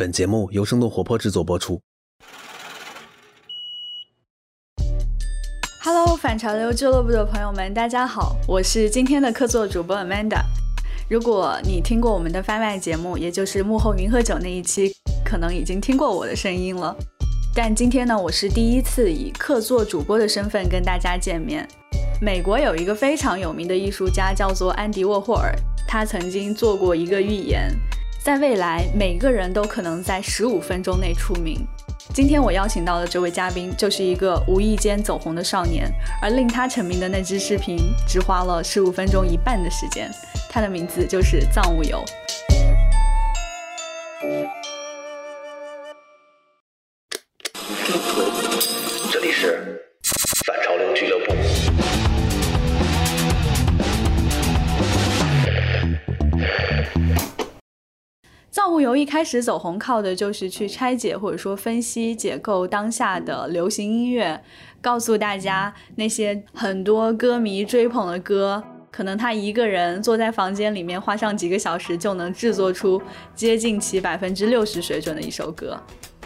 本节目由生动活泼制作播出。Hello，反潮流俱乐部的朋友们，大家好，我是今天的客座主播 Amanda。如果你听过我们的番外节目，也就是幕后云喝酒那一期，可能已经听过我的声音了。但今天呢，我是第一次以客座主播的身份跟大家见面。美国有一个非常有名的艺术家叫做安迪沃霍尔，他曾经做过一个预言，在未来每个人都可能在十五分钟内出名。今天我邀请到的这位嘉宾就是一个无意间走红的少年，而令他成名的那支视频只花了十五分钟一半的时间。他的名字就是藏物游。游一开始走红靠的就是去拆解或者说分析解构当下的流行音乐，告诉大家那些很多歌迷追捧的歌，可能他一个人坐在房间里面花上几个小时就能制作出接近其百分之六十水准的一首歌。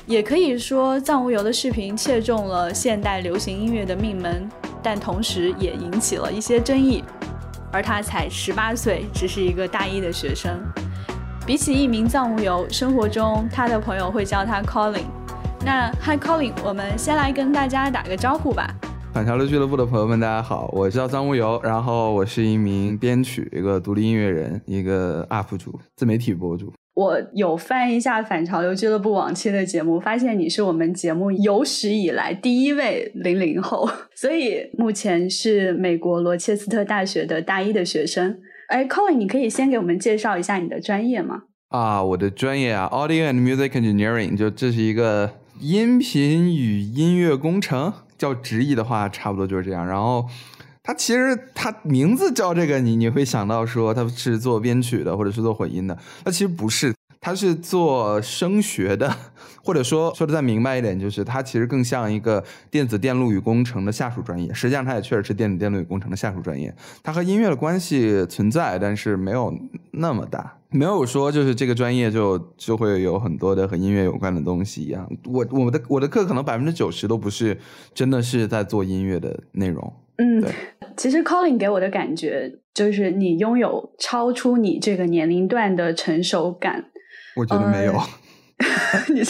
也可以说，藏无游的视频切中了现代流行音乐的命门，但同时也引起了一些争议。而他才十八岁，只是一个大一的学生。比起一名藏务游，生活中他的朋友会叫他 Colin。那 Hi Colin，我们先来跟大家打个招呼吧。反潮流俱乐部的朋友们，大家好，我叫张无游，然后我是一名编曲、一个独立音乐人、一个 UP 主、自媒体博主。我有翻一下反潮流俱乐部往期的节目，发现你是我们节目有史以来第一位零零后，所以目前是美国罗切斯特大学的大一的学生。哎，Colin，你可以先给我们介绍一下你的专业吗？啊，我的专业啊，Audio and Music Engineering，就这是一个音频与音乐工程，叫直译的话，差不多就是这样。然后它其实它名字叫这个，你你会想到说它是做编曲的，或者是做混音的，那其实不是。它是做声学的，或者说说的再明白一点，就是他其实更像一个电子电路与工程的下属专业。实际上，他也确实是电子电路与工程的下属专业。他和音乐的关系存在，但是没有那么大。没有说就是这个专业就就会有很多的和音乐有关的东西一样。我我的我的课可能百分之九十都不是真的是在做音乐的内容。嗯，对。其实 Colin 给我的感觉就是你拥有超出你这个年龄段的成熟感。我觉得没有，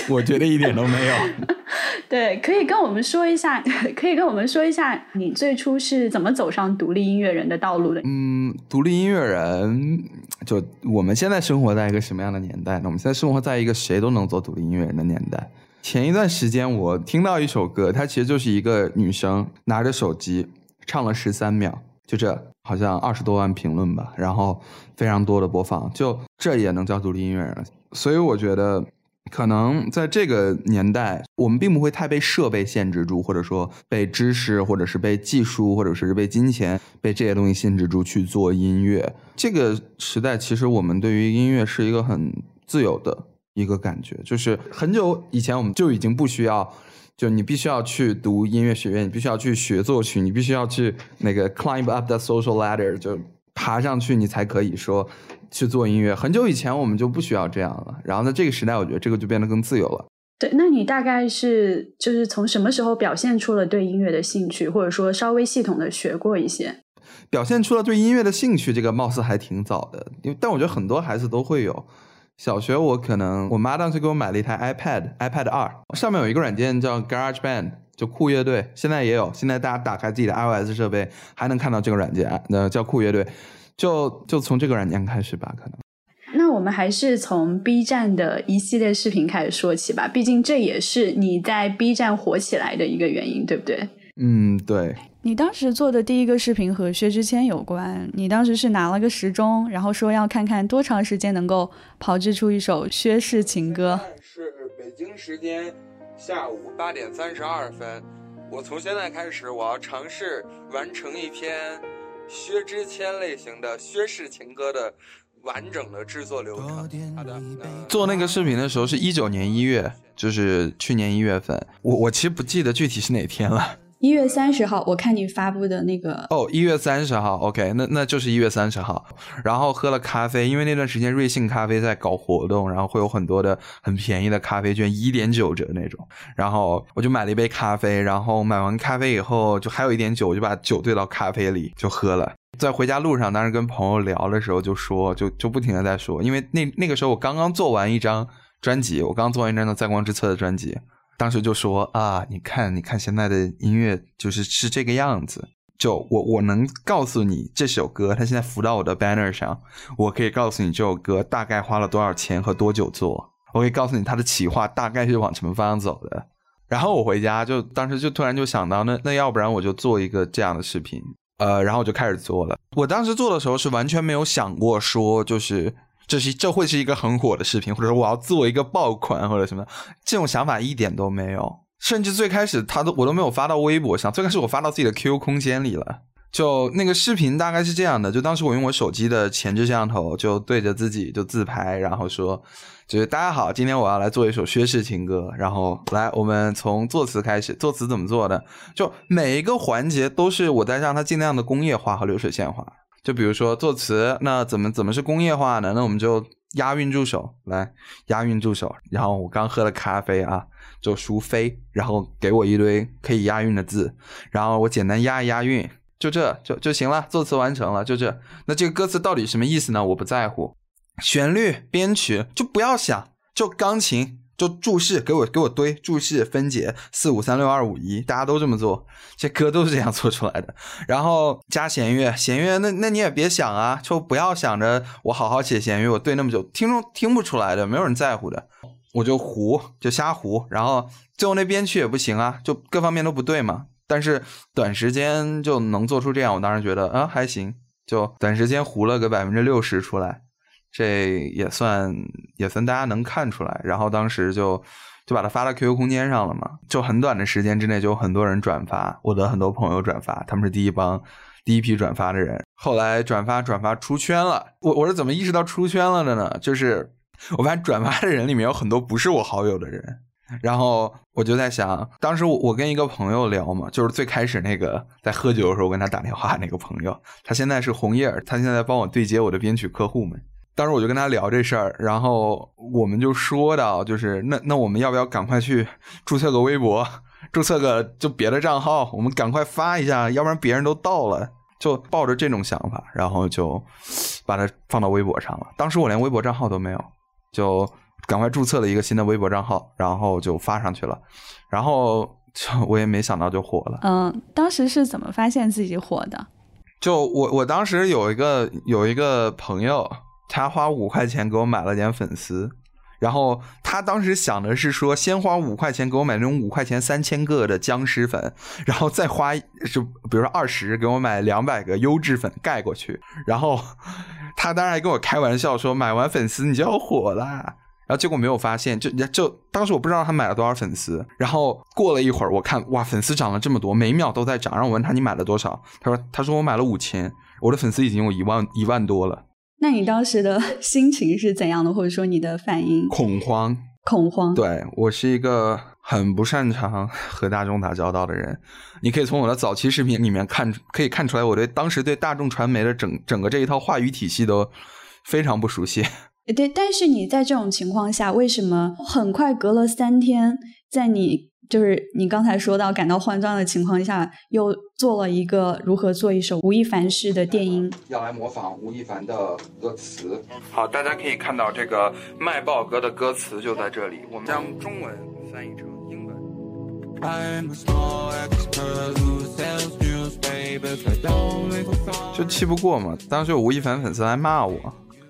我觉得一点都没有。对，可以跟我们说一下，可以跟我们说一下，你最初是怎么走上独立音乐人的道路的？嗯，独立音乐人，就我们现在生活在一个什么样的年代呢？我们现在生活在一个谁都能做独立音乐人的年代。前一段时间，我听到一首歌，它其实就是一个女生拿着手机唱了十三秒，就这，好像二十多万评论吧，然后非常多的播放，就这也能叫独立音乐人了。所以我觉得，可能在这个年代，我们并不会太被设备限制住，或者说被知识，或者是被技术，或者是被金钱，被这些东西限制住去做音乐。这个时代，其实我们对于音乐是一个很自由的一个感觉。就是很久以前，我们就已经不需要，就你必须要去读音乐学院，你必须要去学作曲，你必须要去那个 climb up the social ladder，就爬上去，你才可以说。去做音乐，很久以前我们就不需要这样了。然后在这个时代，我觉得这个就变得更自由了。对，那你大概是就是从什么时候表现出了对音乐的兴趣，或者说稍微系统的学过一些？表现出了对音乐的兴趣，这个貌似还挺早的。因为但我觉得很多孩子都会有。小学我可能我妈当时给我买了一台 iPad，iPad 二，上面有一个软件叫 Garage Band，就酷乐队。现在也有，现在大家打开自己的 iOS 设备还能看到这个软件，那叫酷乐队。就就从这个软件开始吧，可能。那我们还是从 B 站的一系列视频开始说起吧，毕竟这也是你在 B 站火起来的一个原因，对不对？嗯，对。你当时做的第一个视频和薛之谦有关，你当时是拿了个时钟，然后说要看看多长时间能够炮制出一首薛氏情歌。是北京时间下午八点三十二分，我从现在开始，我要尝试完成一篇。薛之谦类型的薛氏情歌的完整的制作流程。好的，做那个视频的时候是一九年一月，就是去年一月份。我我其实不记得具体是哪天了。一月三十号，我看你发布的那个哦，一月三十号，OK，那那就是一月三十号。然后喝了咖啡，因为那段时间瑞幸咖啡在搞活动，然后会有很多的很便宜的咖啡券，一点九折那种。然后我就买了一杯咖啡，然后买完咖啡以后，就还有一点酒，我就把酒兑到咖啡里就喝了。在回家路上，当时跟朋友聊的时候就说，就就不停的在说，因为那那个时候我刚刚做完一张专辑，我刚做完一张《在光之侧》的专辑。当时就说啊，你看，你看现在的音乐就是是这个样子。就我我能告诉你这首歌，它现在浮到我的 banner 上，我可以告诉你这首歌大概花了多少钱和多久做，我可以告诉你它的企划大概是往什么方向走的。然后我回家就当时就突然就想到，那那要不然我就做一个这样的视频，呃，然后我就开始做了。我当时做的时候是完全没有想过说就是。这是这会是一个很火的视频，或者说我要做一个爆款或者什么，这种想法一点都没有。甚至最开始他都我都没有发到微博上，最开始我发到自己的 QQ 空间里了。就那个视频大概是这样的，就当时我用我手机的前置摄像头就对着自己就自拍，然后说，就是大家好，今天我要来做一首薛氏情歌，然后来我们从作词开始，作词怎么做的？就每一个环节都是我在让它尽量的工业化和流水线化。就比如说作词，那怎么怎么是工业化呢？那我们就押韵助手来押韵助手，然后我刚喝了咖啡啊，就熟飞，然后给我一堆可以押韵的字，然后我简单押一押韵，就这就就行了，作词完成了，就这。那这个歌词到底什么意思呢？我不在乎，旋律编曲就不要想，就钢琴。就注释给我给我堆注释分解四五三六二五一，大家都这么做，这歌都是这样做出来的。然后加弦乐，弦乐那那你也别想啊，就不要想着我好好写弦乐，我对那么久，听众听不出来的，没有人在乎的，我就胡就瞎胡。然后最后那编曲也不行啊，就各方面都不对嘛。但是短时间就能做出这样，我当然觉得啊还行，就短时间胡了个百分之六十出来。这也算也算大家能看出来，然后当时就就把它发到 QQ 空间上了嘛，就很短的时间之内就有很多人转发，我的很多朋友转发，他们是第一帮第一批转发的人。后来转发转发出圈了，我我是怎么意识到出圈了的呢？就是我发现转发的人里面有很多不是我好友的人，然后我就在想，当时我我跟一个朋友聊嘛，就是最开始那个在喝酒的时候跟他打电话那个朋友，他现在是红叶，他现在帮我对接我的编曲客户们。当时我就跟他聊这事儿，然后我们就说到，就是那那我们要不要赶快去注册个微博，注册个就别的账号，我们赶快发一下，要不然别人都到了，就抱着这种想法，然后就把它放到微博上了。当时我连微博账号都没有，就赶快注册了一个新的微博账号，然后就发上去了，然后就我也没想到就火了。嗯，当时是怎么发现自己火的？就我我当时有一个有一个朋友。他花五块钱给我买了点粉丝，然后他当时想的是说，先花五块钱给我买那种五块钱三千个的僵尸粉，然后再花就比如说二十给我买两百个优质粉盖过去。然后他当然还跟我开玩笑说，买完粉丝你就要火啦。然后结果没有发现，就就当时我不知道他买了多少粉丝。然后过了一会儿，我看哇，粉丝涨了这么多，每秒都在涨。然后我问他你买了多少？他说他说我买了五千，我的粉丝已经有一万一万多了。那你当时的 心情是怎样的，或者说你的反应？恐慌，恐慌。对我是一个很不擅长 和大众打交道的人。你可以从我的早期视频里面看，可以看出来，我对当时对大众传媒的整整个这一套话语体系都非常不熟悉。对，但是你在这种情况下，为什么很快隔了三天，在你？就是你刚才说到感到慌张的情况下，又做了一个如何做一首吴亦凡式的电音，要来模仿吴亦凡的歌词。好，大家可以看到这个卖报歌的歌词就在这里，我们将中文翻译成英文。就气不过嘛，当时有吴亦凡粉丝来骂我。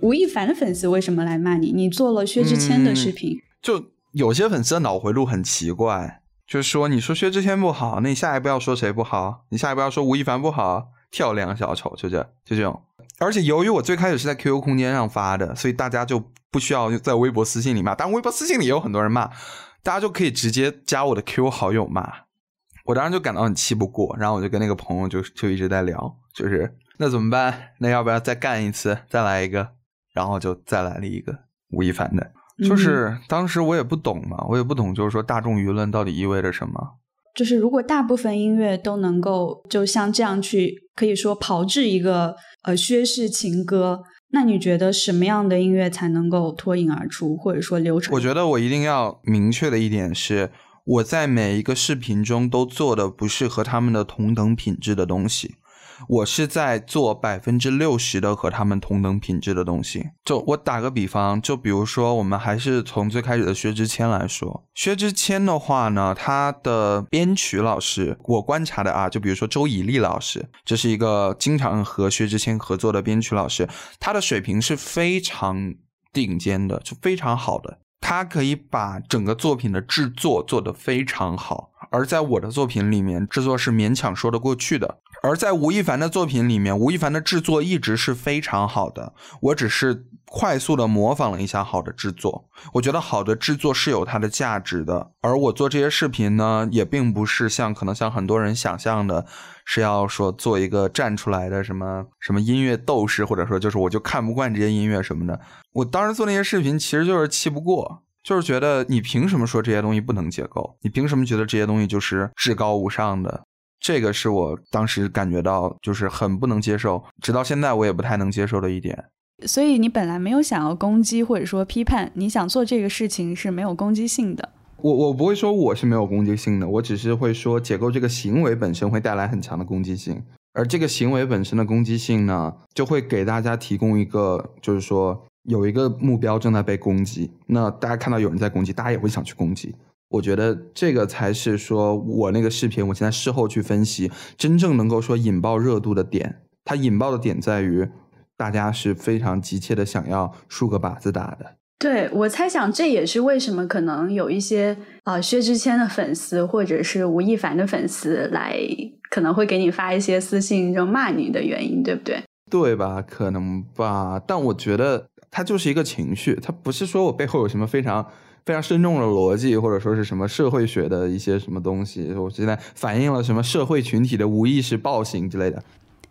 吴亦凡的粉丝为什么来骂你？你做了薛之谦的视频，就有些粉丝的脑回路很奇怪。就是说，你说薛之谦不好，那你下一步要说谁不好？你下一步要说吴亦凡不好，跳梁小丑，就这，就这种。而且由于我最开始是在 QQ 空间上发的，所以大家就不需要在微博私信里骂。但微博私信里也有很多人骂，大家就可以直接加我的 QQ 好友骂。我当时就感到很气不过，然后我就跟那个朋友就就一直在聊，就是那怎么办？那要不要再干一次，再来一个？然后就再来了一个吴亦凡的。就是当时我也不懂嘛，我也不懂，就是说大众舆论到底意味着什么。就是如果大部分音乐都能够就像这样去，可以说炮制一个呃薛氏情歌，那你觉得什么样的音乐才能够脱颖而出，或者说流传？我觉得我一定要明确的一点是，我在每一个视频中都做的不是和他们的同等品质的东西。我是在做百分之六十的和他们同等品质的东西。就我打个比方，就比如说，我们还是从最开始的薛之谦来说，薛之谦的话呢，他的编曲老师，我观察的啊，就比如说周以立老师，这是一个经常和薛之谦合作的编曲老师，他的水平是非常顶尖的，就非常好的，他可以把整个作品的制作做得非常好。而在我的作品里面，制作是勉强说得过去的。而在吴亦凡的作品里面，吴亦凡的制作一直是非常好的。我只是快速的模仿了一下好的制作。我觉得好的制作是有它的价值的。而我做这些视频呢，也并不是像可能像很多人想象的，是要说做一个站出来的什么什么音乐斗士，或者说就是我就看不惯这些音乐什么的。我当时做那些视频，其实就是气不过，就是觉得你凭什么说这些东西不能解构？你凭什么觉得这些东西就是至高无上的？这个是我当时感觉到就是很不能接受，直到现在我也不太能接受的一点。所以你本来没有想要攻击或者说批判，你想做这个事情是没有攻击性的。我我不会说我是没有攻击性的，我只是会说解构这个行为本身会带来很强的攻击性，而这个行为本身的攻击性呢，就会给大家提供一个，就是说有一个目标正在被攻击，那大家看到有人在攻击，大家也会想去攻击。我觉得这个才是说我那个视频，我现在事后去分析，真正能够说引爆热度的点。它引爆的点在于，大家是非常急切的想要竖个靶子打的。对我猜想，这也是为什么可能有一些啊薛之谦的粉丝或者是吴亦凡的粉丝来，可能会给你发一些私信就骂你的原因，对不对？对吧？可能吧。但我觉得它就是一个情绪，它不是说我背后有什么非常。非常深重的逻辑，或者说是什么社会学的一些什么东西，我现在反映了什么社会群体的无意识暴行之类的。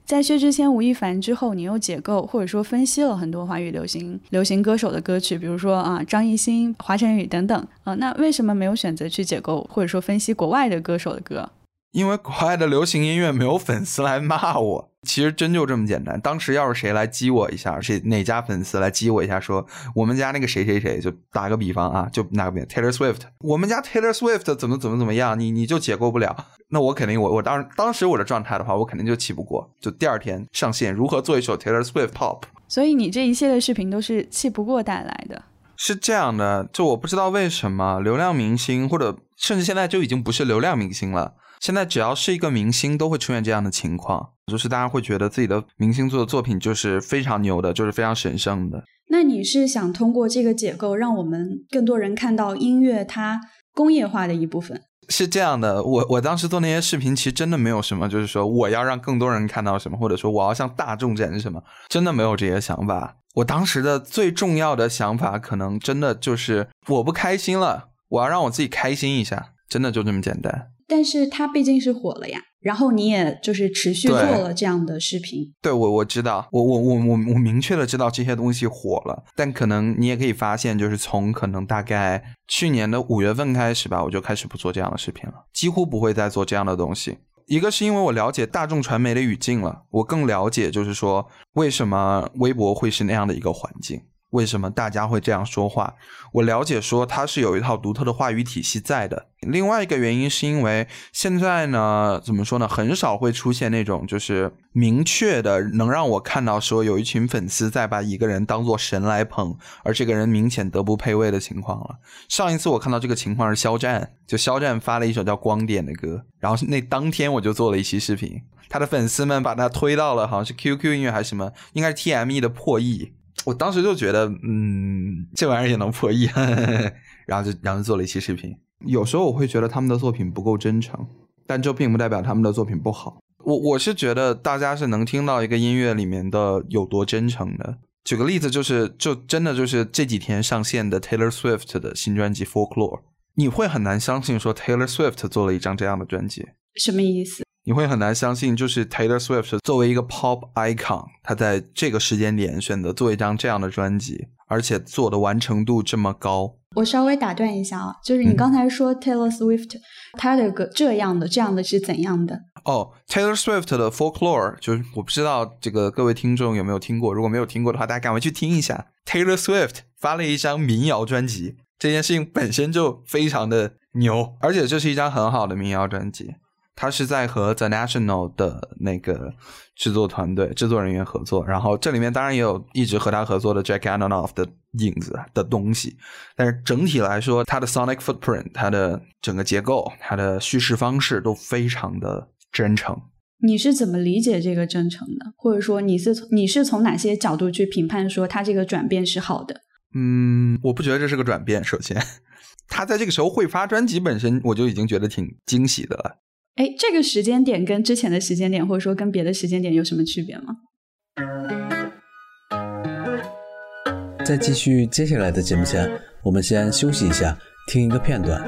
在薛之谦、吴亦凡之后，你又解构或者说分析了很多华语流行流行歌手的歌曲，比如说啊张艺兴、华晨宇等等啊，那为什么没有选择去解构或者说分析国外的歌手的歌？因为国外的流行音乐没有粉丝来骂我，其实真就这么简单。当时要是谁来激我一下，谁哪家粉丝来激我一下，说我们家那个谁谁谁，就打个比方啊，就拿个比方，Taylor Swift，我们家 Taylor Swift 怎么怎么怎么样，你你就解构不了。那我肯定我我当当时我的状态的话，我肯定就气不过，就第二天上线如何做一首 Taylor Swift pop。所以你这一系列视频都是气不过带来的。是这样的，就我不知道为什么流量明星或者甚至现在就已经不是流量明星了。现在只要是一个明星，都会出现这样的情况，就是大家会觉得自己的明星做的作品就是非常牛的，就是非常神圣的。那你是想通过这个解构，让我们更多人看到音乐它工业化的一部分？是这样的，我我当时做那些视频，其实真的没有什么，就是说我要让更多人看到什么，或者说我要向大众展示什么，真的没有这些想法。我当时的最重要的想法，可能真的就是我不开心了，我要让我自己开心一下，真的就这么简单。但是它毕竟是火了呀，然后你也就是持续做了这样的视频。对，我我知道，我我我我我明确的知道这些东西火了，但可能你也可以发现，就是从可能大概去年的五月份开始吧，我就开始不做这样的视频了，几乎不会再做这样的东西。一个是因为我了解大众传媒的语境了，我更了解就是说为什么微博会是那样的一个环境。为什么大家会这样说话？我了解说它是有一套独特的话语体系在的。另外一个原因是因为现在呢，怎么说呢？很少会出现那种就是明确的能让我看到说有一群粉丝在把一个人当做神来捧，而这个人明显德不配位的情况了。上一次我看到这个情况是肖战，就肖战发了一首叫《光点》的歌，然后那当天我就做了一期视频，他的粉丝们把他推到了好像是 QQ 音乐还是什么，应该是 TME 的破亿。我当时就觉得，嗯，这玩意儿也能破亿，然后就然后做了一期视频。有时候我会觉得他们的作品不够真诚，但这并不代表他们的作品不好。我我是觉得大家是能听到一个音乐里面的有多真诚的。举个例子，就是就真的就是这几天上线的 Taylor Swift 的新专辑《Folklore》，你会很难相信说 Taylor Swift 做了一张这样的专辑。什么意思？你会很难相信，就是 Taylor Swift 作为一个 pop icon，他在这个时间点选择做一张这样的专辑，而且做的完成度这么高。我稍微打断一下啊，就是你刚才说 Taylor Swift，他的个这样的这样的是怎样的？哦，Taylor Swift 的 Folklore，就是我不知道这个各位听众有没有听过，如果没有听过的话，大家赶快去听一下。Taylor Swift 发了一张民谣专辑，这件事情本身就非常的牛，而且这是一张很好的民谣专辑。他是在和 The National 的那个制作团队、制作人员合作，然后这里面当然也有一直和他合作的 Jack Antonoff 的影子的东西，但是整体来说，他的 sonic footprint、他的整个结构、他的叙事方式都非常的真诚。你是怎么理解这个真诚的？或者说你是从你是从哪些角度去评判说他这个转变是好的？嗯，我不觉得这是个转变。首先，他在这个时候会发专辑本身，我就已经觉得挺惊喜的了。哎，这个时间点跟之前的时间点，或者说跟别的时间点有什么区别吗？在继续接下来的节目前，我们先休息一下，听一个片段。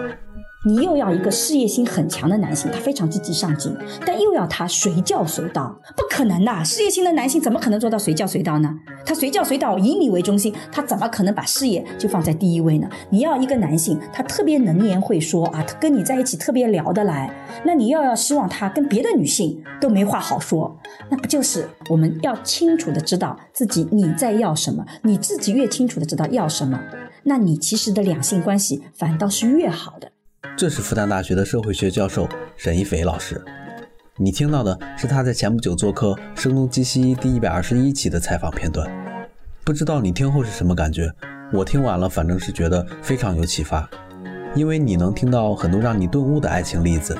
你又要一个事业心很强的男性，他非常积极上进，但又要他随叫随到，不可能的。事业心的男性怎么可能做到随叫随到呢？他随叫随到，以你为中心，他怎么可能把事业就放在第一位呢？你要一个男性，他特别能言会说啊，他跟你在一起特别聊得来，那你又要希望他跟别的女性都没话好说，那不就是我们要清楚的知道自己你在要什么？你自己越清楚的知道要什么，那你其实的两性关系反倒是越好的。这是复旦大学的社会学教授沈一斐老师。你听到的是他在前不久做客《声东击西》第一百二十一期的采访片段。不知道你听后是什么感觉？我听完了，反正是觉得非常有启发，因为你能听到很多让你顿悟的爱情例子，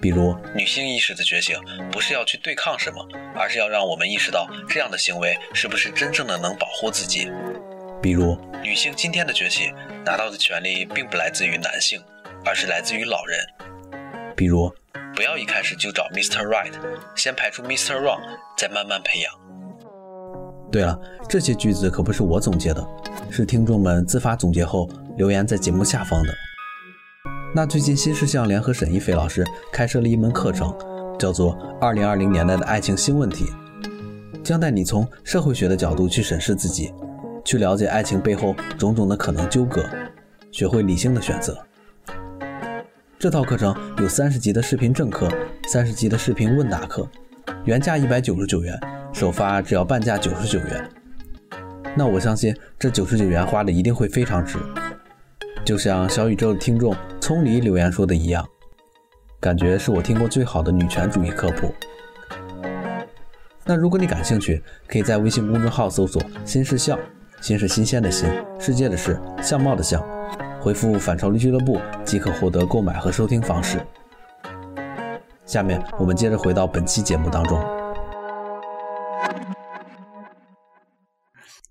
比如女性意识的觉醒不是要去对抗什么，而是要让我们意识到这样的行为是不是真正的能保护自己；比如女性今天的崛起拿到的权利并不来自于男性。而是来自于老人，比如，不要一开始就找 Mr. Right，先排除 Mr. Wrong，再慢慢培养。对了，这些句子可不是我总结的，是听众们自发总结后留言在节目下方的。那最近新事项联合沈一菲老师开设了一门课程，叫做《二零二零年代的爱情新问题》，将带你从社会学的角度去审视自己，去了解爱情背后种种的可能纠葛，学会理性的选择。这套课程有三十集的视频正课，三十集的视频问答课，原价一百九十九元，首发只要半价九十九元。那我相信这九十九元花的一定会非常值。就像小宇宙的听众葱梨留言说的一样，感觉是我听过最好的女权主义科普。那如果你感兴趣，可以在微信公众号搜索“新事项”，新是新鲜的“新”，世界的“事”，相貌的“相”。回复“反潮流俱乐部”即可获得购买和收听方式。下面我们接着回到本期节目当中。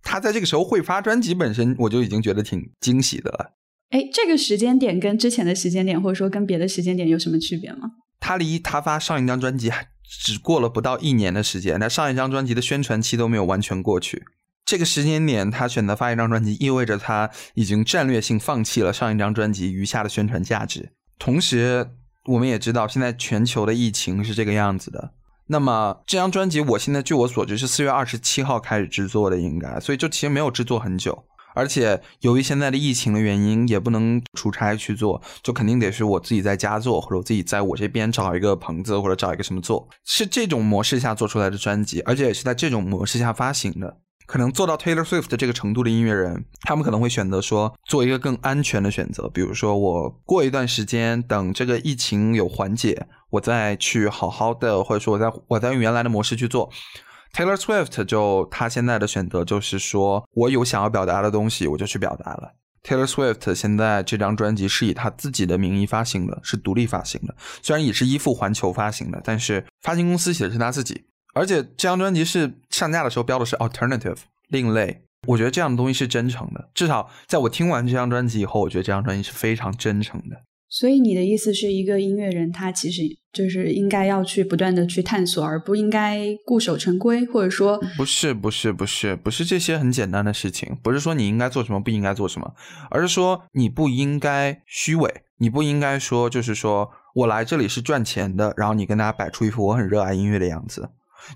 他在这个时候会发专辑本身，我就已经觉得挺惊喜的了。哎，这个时间点跟之前的时间点，或者说跟别的时间点有什么区别吗？他离他发上一张专辑还只过了不到一年的时间，他上一张专辑的宣传期都没有完全过去。这个时间点，他选择发一张专辑，意味着他已经战略性放弃了上一张专辑余下的宣传价值。同时，我们也知道现在全球的疫情是这个样子的。那么这张专辑，我现在据我所知是四月二十七号开始制作的，应该，所以就其实没有制作很久。而且由于现在的疫情的原因，也不能出差去做，就肯定得是我自己在家做，或者我自己在我这边找一个棚子，或者找一个什么做，是这种模式下做出来的专辑，而且也是在这种模式下发行的。可能做到 Taylor Swift 这个程度的音乐人，他们可能会选择说做一个更安全的选择，比如说我过一段时间，等这个疫情有缓解，我再去好好的，或者说我在我在用原来的模式去做。Taylor Swift 就他现在的选择就是说我有想要表达的东西，我就去表达了。Taylor Swift 现在这张专辑是以他自己的名义发行的，是独立发行的，虽然也是依附环球发行的，但是发行公司写的是他自己。而且这张专辑是上架的时候标的是 alternative 另类，我觉得这样的东西是真诚的。至少在我听完这张专辑以后，我觉得这张专辑是非常真诚的。所以你的意思是一个音乐人，他其实就是应该要去不断的去探索，而不应该固守成规，或者说不是不是不是不是这些很简单的事情，不是说你应该做什么不应该做什么，而是说你不应该虚伪，你不应该说就是说。我来这里是赚钱的，然后你跟大家摆出一副我很热爱音乐的样子。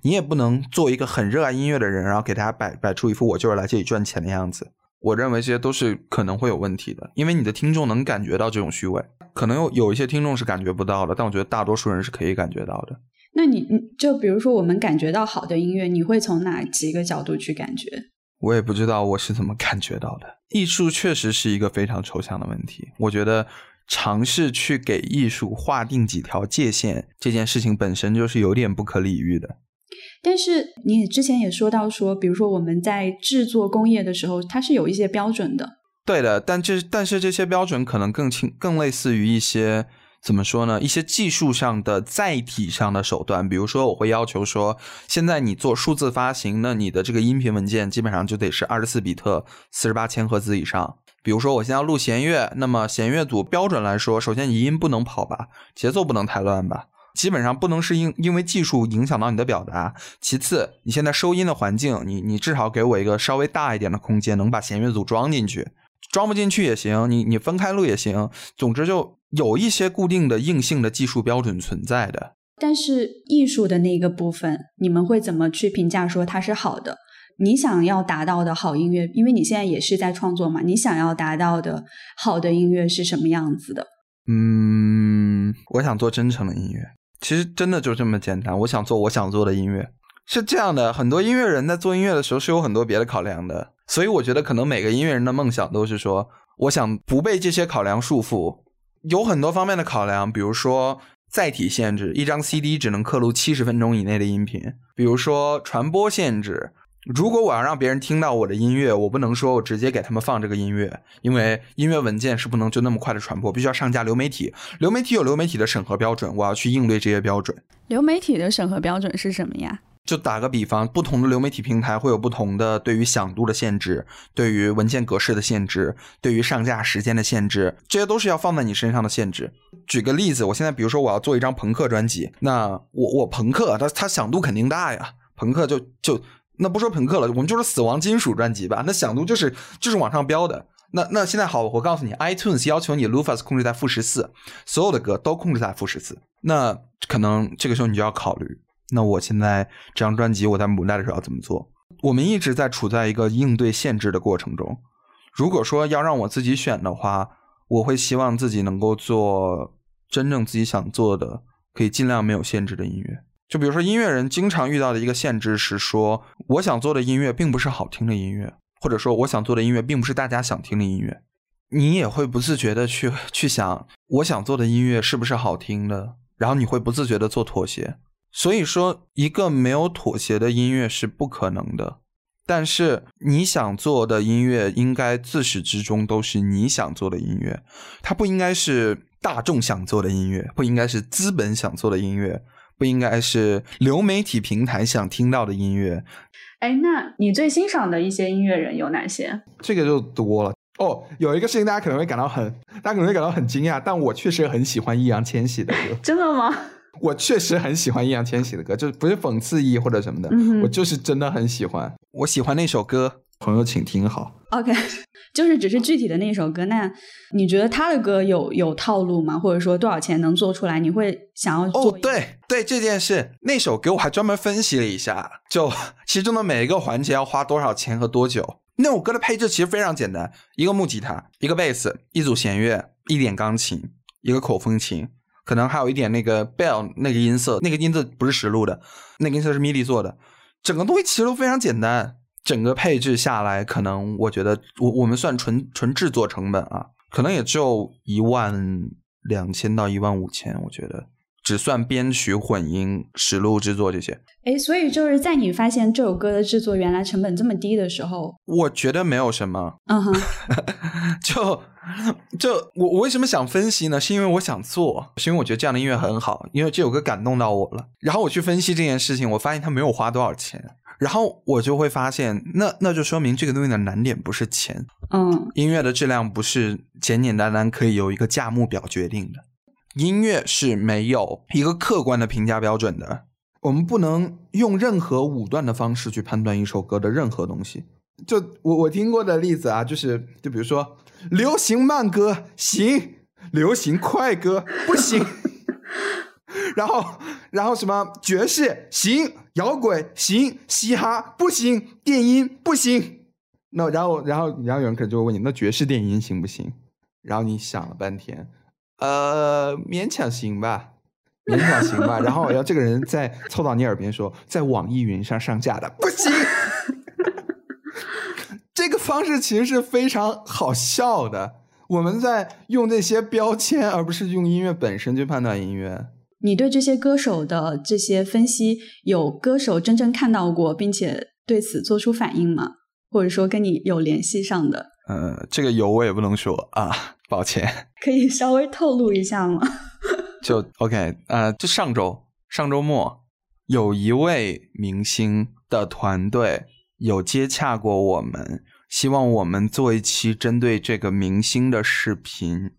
你也不能做一个很热爱音乐的人，然后给大家摆摆出一副我就是来这里赚钱的样子。我认为这些都是可能会有问题的，因为你的听众能感觉到这种虚伪，可能有有一些听众是感觉不到的，但我觉得大多数人是可以感觉到的。那你你就比如说我们感觉到好的音乐，你会从哪几个角度去感觉？我也不知道我是怎么感觉到的。艺术确实是一个非常抽象的问题，我觉得尝试去给艺术划定几条界限，这件事情本身就是有点不可理喻的。但是你之前也说到说，比如说我们在制作工业的时候，它是有一些标准的。对的，但这但是这些标准可能更轻，更类似于一些怎么说呢？一些技术上的载体上的手段。比如说，我会要求说，现在你做数字发行，那你的这个音频文件基本上就得是二十四比特、四十八千赫兹以上。比如说，我现在要录弦乐，那么弦乐组标准来说，首先你音不能跑吧，节奏不能太乱吧。基本上不能是因因为技术影响到你的表达。其次，你现在收音的环境，你你至少给我一个稍微大一点的空间，能把弦乐组装进去。装不进去也行，你你分开录也行。总之，就有一些固定的硬性的技术标准存在的。但是艺术的那个部分，你们会怎么去评价说它是好的？你想要达到的好音乐，因为你现在也是在创作嘛，你想要达到的好的音乐是什么样子的？嗯，我想做真诚的音乐。其实真的就这么简单。我想做我想做的音乐，是这样的。很多音乐人在做音乐的时候是有很多别的考量的，所以我觉得可能每个音乐人的梦想都是说，我想不被这些考量束缚。有很多方面的考量，比如说载体限制，一张 CD 只能刻录七十分钟以内的音频；比如说传播限制。如果我要让别人听到我的音乐，我不能说我直接给他们放这个音乐，因为音乐文件是不能就那么快的传播，必须要上架流媒体。流媒体有流媒体的审核标准，我要去应对这些标准。流媒体的审核标准是什么呀？就打个比方，不同的流媒体平台会有不同的对于响度的限制，对于文件格式的限制，对于上架时间的限制，这些都是要放在你身上的限制。举个例子，我现在比如说我要做一张朋克专辑，那我我朋克，它它响度肯定大呀，朋克就就。那不说朋克了，我们就说死亡金属专辑吧。那响度就是就是往上飙的。那那现在好，我告诉你，iTunes 要求你 Lufas 控制在负十四，所有的歌都控制在负十四。那可能这个时候你就要考虑，那我现在这张专辑我在母带的时候要怎么做？我们一直在处在一个应对限制的过程中。如果说要让我自己选的话，我会希望自己能够做真正自己想做的，可以尽量没有限制的音乐。就比如说，音乐人经常遇到的一个限制是说，我想做的音乐并不是好听的音乐，或者说我想做的音乐并不是大家想听的音乐。你也会不自觉的去去想，我想做的音乐是不是好听的，然后你会不自觉的做妥协。所以说，一个没有妥协的音乐是不可能的。但是你想做的音乐应该自始至终都是你想做的音乐，它不应该是大众想做的音乐，不应该是资本想做的音乐。不应该是流媒体平台想听到的音乐。哎，那你最欣赏的一些音乐人有哪些？这个就多了哦。有一个事情大家可能会感到很，大家可能会感到很惊讶，但我确实很喜欢易烊千玺的歌。真的吗？我确实很喜欢易烊千玺的歌，就是不是讽刺意或者什么的，我就是真的很喜欢。我喜欢那首歌，朋友请听好。OK。就是只是具体的那首歌，那你觉得他的歌有有套路吗？或者说多少钱能做出来？你会想要做？哦，对对，这件事，那首歌我还专门分析了一下，就 其中的每一个环节要花多少钱和多久。那首歌的配置其实非常简单：一个木吉他，一个贝斯，一组弦乐，一点钢琴，一个口风琴，可能还有一点那个 bell 那个音色，那个音色不是实录的，那个音色是 MIDI 做的。整个东西其实都非常简单。整个配置下来，可能我觉得我我们算纯纯制作成本啊，可能也就一万两千到一万五千，我觉得。只算编曲、混音、实录制作这些。哎，所以就是在你发现这首歌的制作原来成本这么低的时候，我觉得没有什么。嗯哼，就就我我为什么想分析呢？是因为我想做，是因为我觉得这样的音乐很好，因为这首歌感动到我了。然后我去分析这件事情，我发现他没有花多少钱。然后我就会发现，那那就说明这个东西的难点不是钱，嗯，音乐的质量不是简简单单可以由一个价目表决定的，音乐是没有一个客观的评价标准的，我们不能用任何武断的方式去判断一首歌的任何东西。就我我听过的例子啊，就是就比如说，流行慢歌行，流行快歌不行。然后然后什么爵士行，摇滚行，嘻哈不行，电音不行。那然后然后然后有人可能就会问你，那爵士电音行不行？然后你想了半天，呃，勉强行吧，勉强行吧。然后然后 这个人再凑到你耳边说，在网易云上上架的不行。这个方式其实是非常好笑的。我们在用这些标签，而不是用音乐本身去判断音乐。你对这些歌手的这些分析，有歌手真正看到过，并且对此做出反应吗？或者说跟你有联系上的？呃，这个有我也不能说啊，抱歉。可以稍微透露一下吗？就 OK，呃，就上周上周末，有一位明星的团队有接洽过我们，希望我们做一期针对这个明星的视频。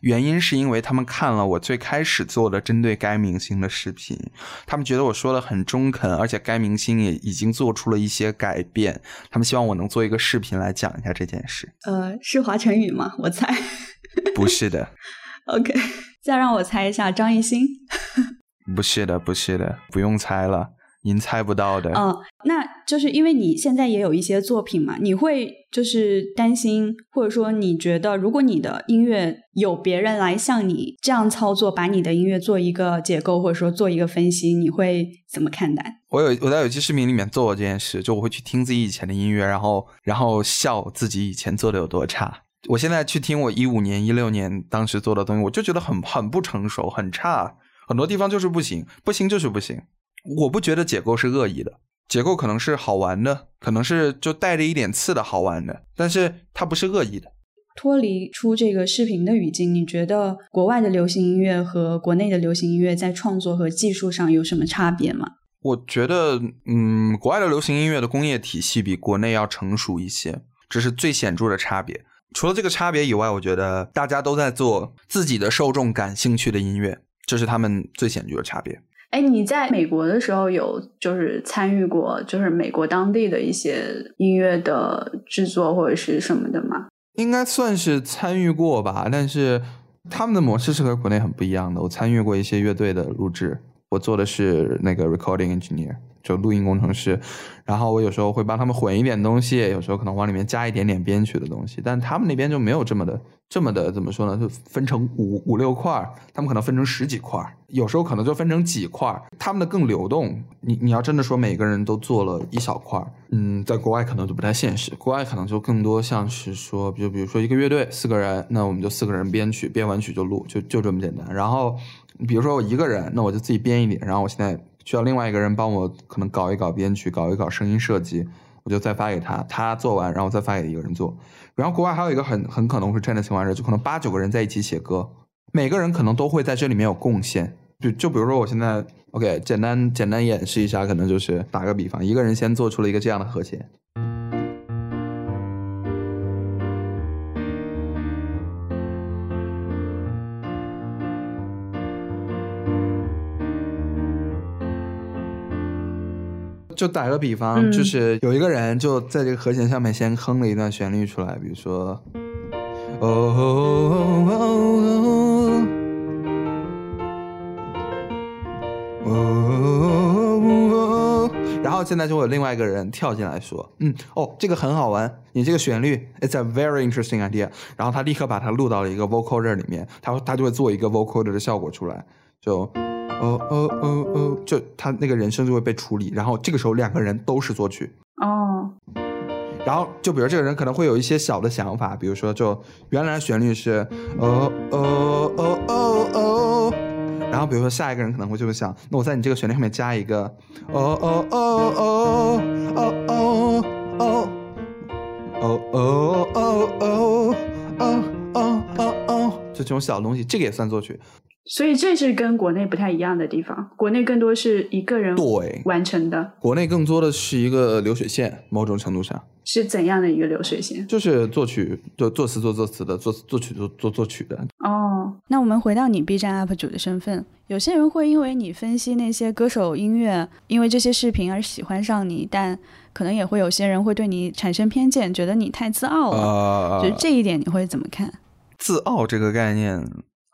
原因是因为他们看了我最开始做的针对该明星的视频，他们觉得我说的很中肯，而且该明星也已经做出了一些改变，他们希望我能做一个视频来讲一下这件事。呃，是华晨宇吗？我猜。不是的。OK，再让我猜一下，张艺兴。不是的，不是的，不用猜了，您猜不到的。嗯、那就是因为你现在也有一些作品嘛，你会就是担心，或者说你觉得，如果你的音乐有别人来像你这样操作，把你的音乐做一个解构，或者说做一个分析，你会怎么看待？我有我在有期视频里面做过这件事，就我会去听自己以前的音乐，然后然后笑自己以前做的有多差。我现在去听我一五年、一六年当时做的东西，我就觉得很很不成熟，很差，很多地方就是不行，不行就是不行。我不觉得解构是恶意的，解构可能是好玩的，可能是就带着一点刺的好玩的，但是它不是恶意的。脱离出这个视频的语境，你觉得国外的流行音乐和国内的流行音乐在创作和技术上有什么差别吗？我觉得，嗯，国外的流行音乐的工业体系比国内要成熟一些，这是最显著的差别。除了这个差别以外，我觉得大家都在做自己的受众感兴趣的音乐，这是他们最显著的差别。哎，你在美国的时候有就是参与过就是美国当地的一些音乐的制作或者是什么的吗？应该算是参与过吧，但是他们的模式是和国内很不一样的。我参与过一些乐队的录制，我做的是那个 recording engineer，就录音工程师。然后我有时候会帮他们混一点东西，有时候可能往里面加一点点编曲的东西。但他们那边就没有这么的这么的怎么说呢？就分成五五六块，他们可能分成十几块，有时候可能就分成几块。他们的更流动。你你要真的说每个人都做了一小块，嗯，在国外可能就不太现实。国外可能就更多像是说，比如比如说一个乐队四个人，那我们就四个人编曲，编完曲就录，就就这么简单。然后比如说我一个人，那我就自己编一点，然后我现在需要另外一个人帮我可能搞一搞编曲，搞一搞声音设计，我就再发给他，他做完，然后再发给一个人做。然后国外还有一个很很可能是这样的情况是，就可能八九个人在一起写歌，每个人可能都会在这里面有贡献。就就比如说我现在 OK，简单简单演示一下，可能就是打个比方，一个人先做出了一个这样的和弦。就打个比方，嗯。就是有一个人就在这个和弦上面先哼了一段旋律出来，比如说，哦哦哦哦哦，然后现在就会有另外一个人跳进来说，嗯，哦，这个很好玩，你这个旋律，it's a very interesting idea，然后他立刻把它录到了一个 vocoder 里面，他他就会做一个 vocoder 的效果出来，就。哦哦哦哦，就他那个人声就会被处理，然后这个时候两个人都是作曲，哦，然后就比如这个人可能会有一些小的想法，比如说就原来旋律是哦哦哦哦哦，然后比如说下一个人可能会就会想，那我在你这个旋律上面加一个哦哦哦哦哦哦哦哦哦哦哦哦哦哦哦，就这种小东西，这个也算作曲。所以这是跟国内不太一样的地方，国内更多是一个人对完成的，国内更多的是一个流水线，某种程度上是怎样的一个流水线？就是作曲就作词做作词的，作作曲做做作曲的，哦，那我们回到你 B 站 UP 主的身份，有些人会因为你分析那些歌手音乐，因为这些视频而喜欢上你，但可能也会有些人会对你产生偏见，觉得你太自傲了。呃，就这一点你会怎么看？自傲这个概念，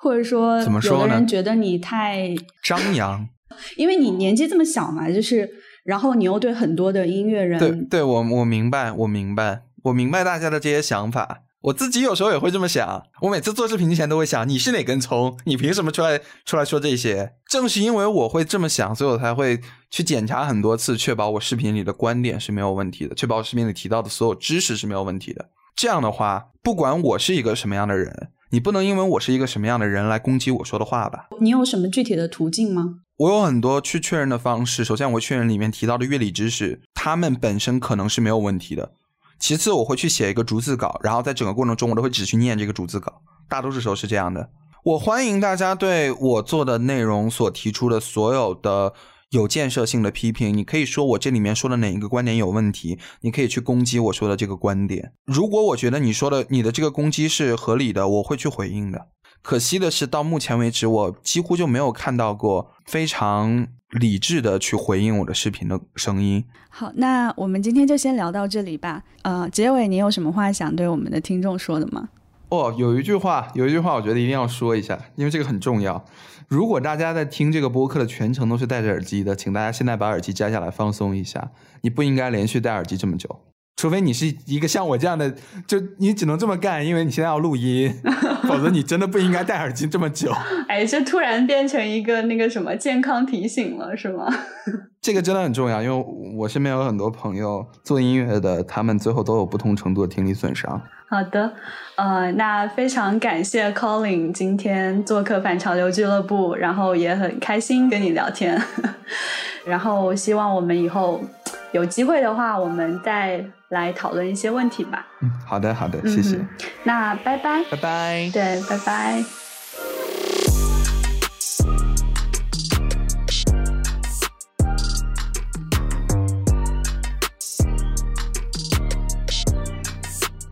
或者说，怎么说呢有的人觉得你太，张扬。因为你年纪这么小嘛，就是，然后你又对很多的音乐人，对，对我我明白，我明白，我明白大家的这些想法。我自己有时候也会这么想。我每次做视频之前都会想，你是哪根葱？你凭什么出来出来说这些？正是因为我会这么想，所以我才会去检查很多次，确保我视频里的观点是没有问题的，确保我视频里提到的所有知识是没有问题的。这样的话，不管我是一个什么样的人，你不能因为我是一个什么样的人来攻击我说的话吧？你有什么具体的途径吗？我有很多去确认的方式。首先，我确认里面提到的乐理知识，他们本身可能是没有问题的。其次，我会去写一个逐字稿，然后在整个过程中，我都会只去念这个逐字稿。大多数时候是这样的。我欢迎大家对我做的内容所提出的所有的有建设性的批评。你可以说我这里面说的哪一个观点有问题，你可以去攻击我说的这个观点。如果我觉得你说的你的这个攻击是合理的，我会去回应的。可惜的是，到目前为止，我几乎就没有看到过非常理智的去回应我的视频的声音。好，那我们今天就先聊到这里吧。呃，结尾你有什么话想对我们的听众说的吗？哦，有一句话，有一句话，我觉得一定要说一下，因为这个很重要。如果大家在听这个播客的全程都是戴着耳机的，请大家现在把耳机摘下来放松一下。你不应该连续戴耳机这么久，除非你是一个像我这样的，就你只能这么干，因为你现在要录音，否则你真的不应该戴耳机这么久。哎，这突然变成一个那个什么健康提醒了，是吗？这个真的很重要，因为我身边有很多朋友做音乐的，他们最后都有不同程度的听力损伤。好的，呃，那非常感谢 Colin 今天做客反潮流俱乐部，然后也很开心跟你聊天，然后希望我们以后有机会的话，我们再来讨论一些问题吧。嗯，好的，好的，谢谢，嗯那拜拜，拜拜。对，拜拜。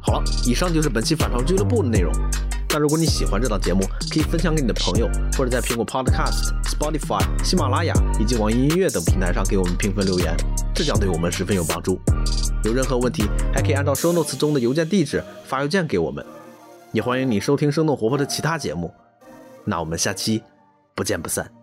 好了，以上就是本期反潮俱乐部的内容。那如果你喜欢这档节目，可以分享给你的朋友，或者在苹果 Podcast、Spotify、喜马拉雅以及网易音乐等平台上给我们评分留言，这将对我们十分有帮助。有任何问题，还可以按照 show notes 中的邮件地址发邮件给我们。也欢迎你收听生动活泼的其他节目。那我们下期不见不散。